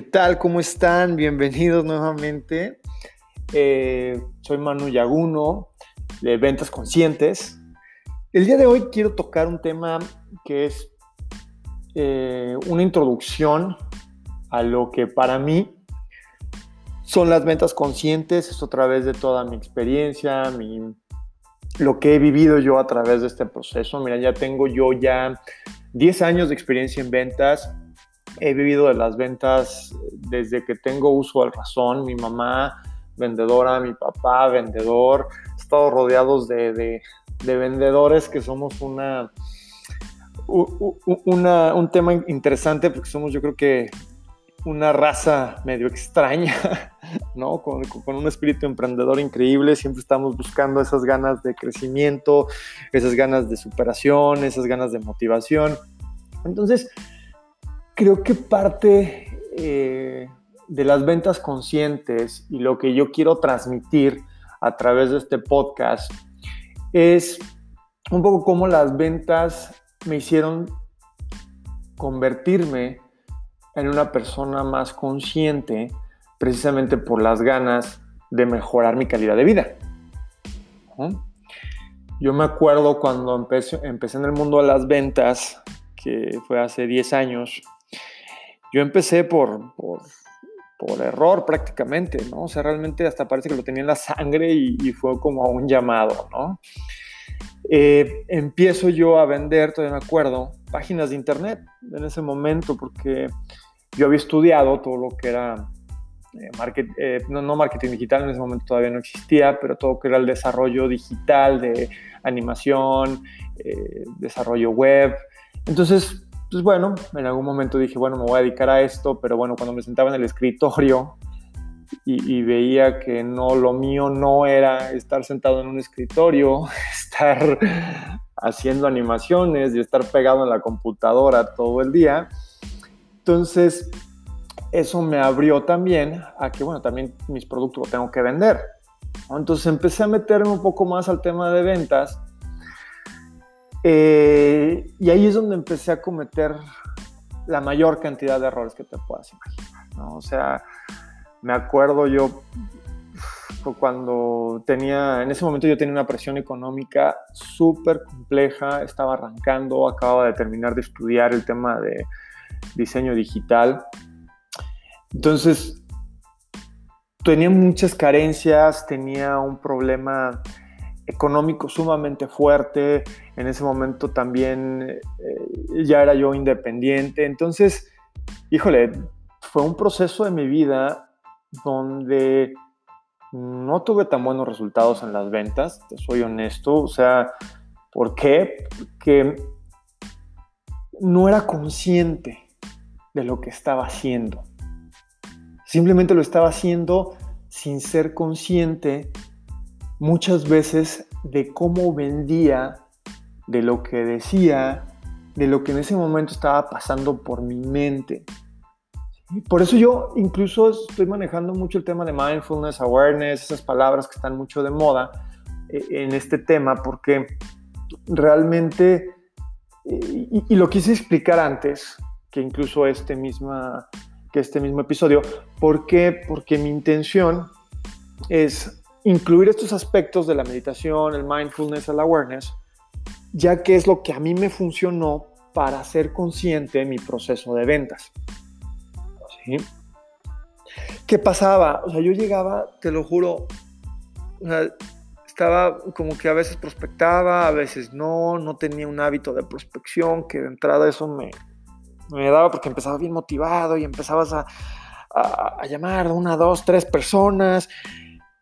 ¿Qué tal? ¿Cómo están? Bienvenidos nuevamente. Eh, soy Manu Yaguno de Ventas Conscientes. El día de hoy quiero tocar un tema que es eh, una introducción a lo que para mí son las ventas conscientes. Es a través de toda mi experiencia, mi, lo que he vivido yo a través de este proceso. Mira, ya tengo yo ya 10 años de experiencia en ventas he vivido de las ventas desde que tengo uso al razón. Mi mamá vendedora, mi papá vendedor. He estado rodeados de, vendedores que somos una, un tema interesante porque somos yo creo que una raza medio extraña, ¿no? Con, con, un espíritu emprendedor increíble, siempre estamos buscando esas ganas de crecimiento, esas ganas de superación, esas ganas de motivación. Entonces, creo que parte eh, de las ventas conscientes y lo que yo quiero transmitir a través de este podcast es un poco cómo las ventas me hicieron convertirme en una persona más consciente precisamente por las ganas de mejorar mi calidad de vida. Yo me acuerdo cuando empecé, empecé en el mundo de las ventas, que fue hace 10 años, yo empecé por, por, error prácticamente, ¿no? O sea, realmente hasta parece que lo tenía en la sangre y, fue como un llamado, ¿no? Eh, empiezo yo a vender, todavía me acuerdo, páginas de internet en ese momento, porque yo había estudiado todo lo que era eh, eh, no, no, marketing digital, en ese momento todavía no existía, pero todo lo que era el desarrollo digital de animación, desarrollo web. Entonces, pues bueno, en algún momento dije, bueno, me voy a dedicar a esto, pero bueno, cuando me sentaba en el escritorio y, veía que no, lo mío no era estar sentado en un escritorio, estar haciendo animaciones y estar pegado en la computadora todo el día. Entonces, eso me abrió también a que, bueno, también mis productos los tengo que vender. Entonces empecé a meterme un poco más al tema de ventas eh, y ahí es donde empecé a cometer la mayor cantidad de errores que te puedas imaginar. ¿no? O sea, me acuerdo yo cuando tenía, en ese momento yo tenía una presión económica súper compleja, estaba arrancando, acababa de terminar de estudiar el tema de diseño digital. Entonces, tenía muchas carencias, tenía un problema económico sumamente fuerte. En ese momento también eh, ya era yo independiente. Entonces, híjole, fue un proceso de mi vida donde no tuve tan buenos resultados en las ventas, te soy honesto. O sea, ¿por qué? Porque no era consciente de lo que estaba haciendo. Simplemente lo estaba haciendo sin ser consciente muchas veces de cómo vendía, de lo que decía, de lo que en ese momento estaba pasando por mi mente. Por eso yo incluso estoy manejando mucho el tema de mindfulness, awareness, esas palabras que están mucho de moda eh, en este tema, porque realmente, eh, y, lo quise explicar antes, que incluso este, misma, que este mismo episodio, ¿por? Porque mi intención es incluir estos aspectos de la meditación, el mindfulness, el awareness, ya que es lo que a mí me funcionó para ser consciente de mi proceso de ventas. ¿Sí? ¿Qué pasaba? O sea, yo llegaba, te lo juro, estaba como que a veces prospectaba, a veces no, no tenía un hábito de prospección, que de entrada eso me, me daba porque empezaba bien motivado y empezabas a, a, a llamar a una, dos, tres personas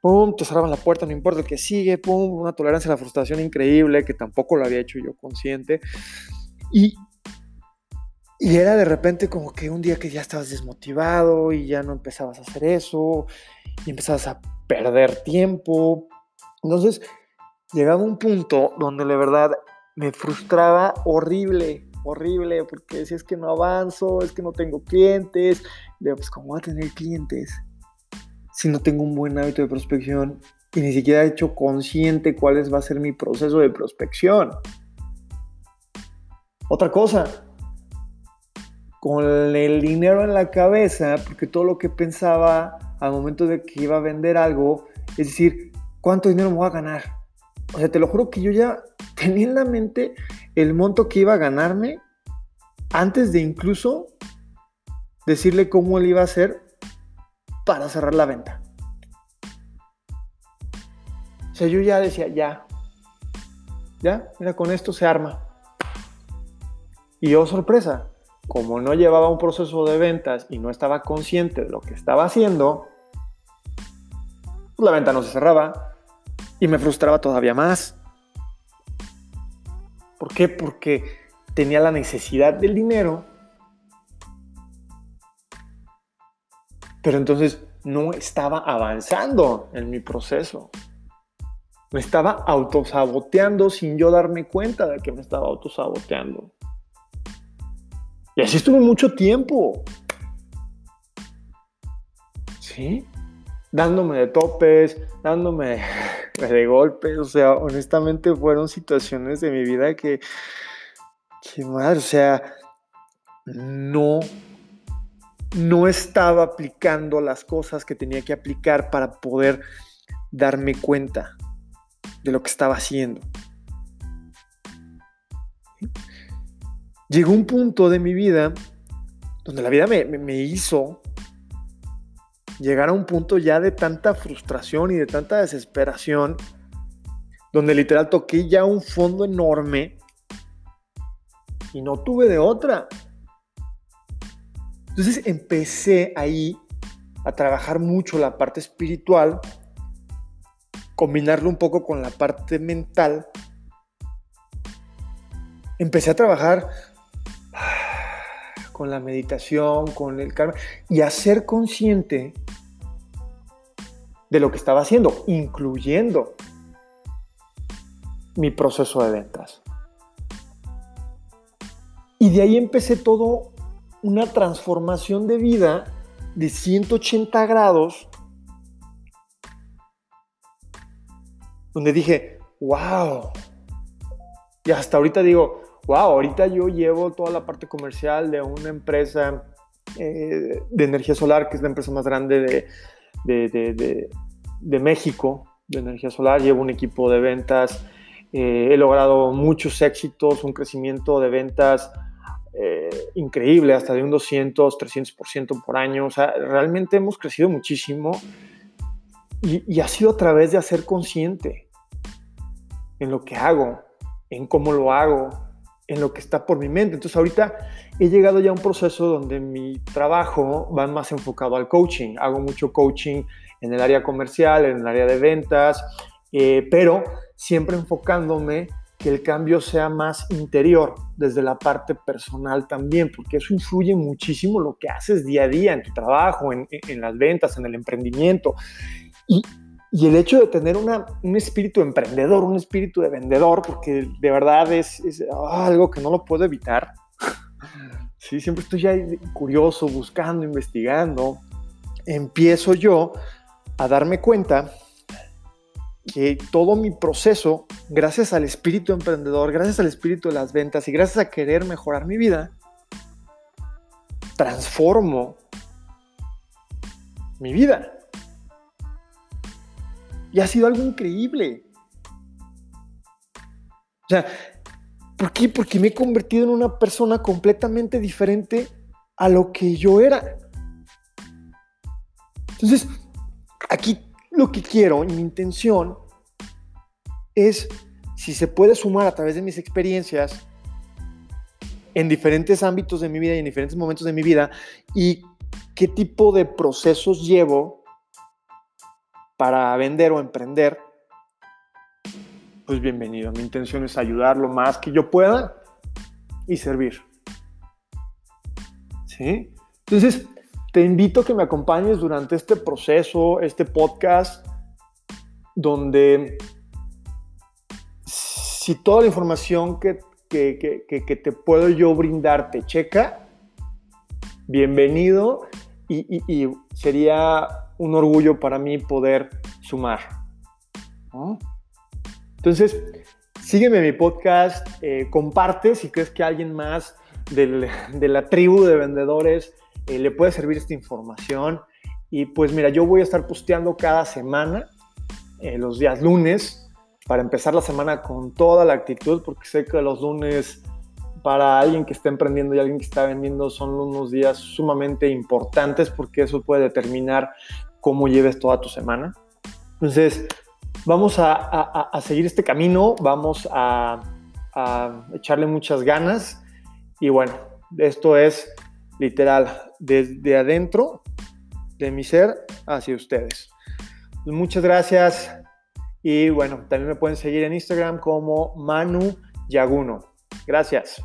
pum, te cerraban la puerta, no importa el que sigue, pum, una tolerancia a la frustración increíble que tampoco lo había hecho yo consciente. Y, y era de repente como que un día que ya estabas desmotivado y ya no empezabas a hacer eso y empezabas a perder tiempo. Entonces, llegaba un punto donde la verdad me frustraba horrible, horrible, porque si es que no avanzo, es que no tengo clientes. Pues, ¿cómo voy a tener clientes? Si no tengo un buen hábito de prospección y ni siquiera he hecho consciente cuál va a ser mi proceso de prospección? Otra cosa, con el dinero en la cabeza, porque todo lo que pensaba al momento de que iba a vender algo, es decir, ¿cuánto dinero me voy a ganar? O sea, te lo juro que yo ya tenía en la mente el monto que iba a ganarme antes de incluso decirle cómo él iba a hacer para cerrar la venta. O sea, yo ya decía, ya, ya, mira, con esto se arma. Y oh sorpresa, como no llevaba un proceso de ventas y no estaba consciente de lo que estaba haciendo, pues la venta no se cerraba y me frustraba todavía más. ¿Por qué? Porque tenía la necesidad del dinero, pero entonces no estaba avanzando en mi proceso. Me estaba autosaboteando sin yo darme cuenta de que me estaba autosaboteando. Y así estuve mucho tiempo. ¿Sí? Dándome de topes, dándome de golpes. O sea, honestamente fueron situaciones de mi vida que, que madre, o sea, no, no estaba aplicando las cosas que tenía que aplicar para poder darme cuenta de lo que estaba haciendo. Llegó un punto de mi vida donde la vida me, hizo llegar a un punto ya de tanta frustración y de tanta desesperación, donde literal toqué ya un fondo enorme y no tuve de otra. Entonces empecé ahí a trabajar mucho la parte espiritual combinarlo un poco con la parte mental, empecé a trabajar con la meditación, con el karma, y a ser consciente de lo que estaba haciendo, incluyendo mi proceso de ventas. Y de ahí empecé todo una transformación de vida de 180 grados donde dije, wow. Y hasta ahorita digo, wow, ahorita yo llevo toda la parte comercial de una empresa eh, de energía solar, que es la empresa más grande de, México, de energía solar. Llevo un equipo de ventas. Eh, he logrado muchos éxitos, un crecimiento de ventas eh, increíble, hasta de un 200, 300% por año. O sea, realmente hemos crecido muchísimo y, y, ha sido a través de hacer consciente en lo que hago, en cómo lo hago, en lo que está por mi mente. Entonces ahorita he llegado ya a un proceso donde mi trabajo va más enfocado al coaching. Hago mucho coaching en el área comercial, en el área de ventas, eh, pero siempre enfocándome que el cambio sea más interior, desde la parte personal también, porque eso influye muchísimo lo que haces día a día en tu trabajo, en, en las ventas, en el emprendimiento. Y, y el hecho de tener un espíritu emprendedor, un espíritu de vendedor, porque de verdad es, algo que no lo puedo evitar. Sí, siempre estoy ya curioso, buscando, investigando. Empiezo yo a darme cuenta que todo mi proceso, gracias al espíritu emprendedor, gracias al espíritu de las ventas y gracias a querer mejorar mi vida, transformo mi vida. Y ha sido algo increíble. O sea, ¿por qué? Porque me he convertido en una persona completamente diferente a lo que yo era. Entonces, aquí lo que quiero y mi intención es, si se puede sumar a través de mis experiencias en diferentes ámbitos de mi vida y en diferentes momentos de mi vida, y qué tipo de procesos llevo para vender o emprender, pues bienvenido. Mi intención es ayudar lo más que yo pueda y servir. ¿Sí? Entonces, te invito a que me acompañes durante este proceso, este podcast, donde si toda la información que, que, te puedo yo brindar te checa, bienvenido y, y sería un orgullo para mí poder sumar. Entonces, sígueme en mi podcast, eh, comparte si crees que alguien más de la tribu de vendedores eh, le puede servir esta información. Y pues mira, yo voy a estar posteando cada semana, eh, los días lunes, para empezar la semana con toda la actitud, porque sé que los lunes para alguien que está emprendiendo y alguien que está vendiendo son unos días sumamente importantes porque eso puede determinar cómo lleves toda tu semana. Entonces, vamos a, seguir este camino, vamos a, a echarle muchas ganas y bueno, esto es literal desde adentro de mi ser hacia ustedes. Pues muchas gracias y bueno, también me pueden seguir en Instagram como Manu Yaguno. Gracias.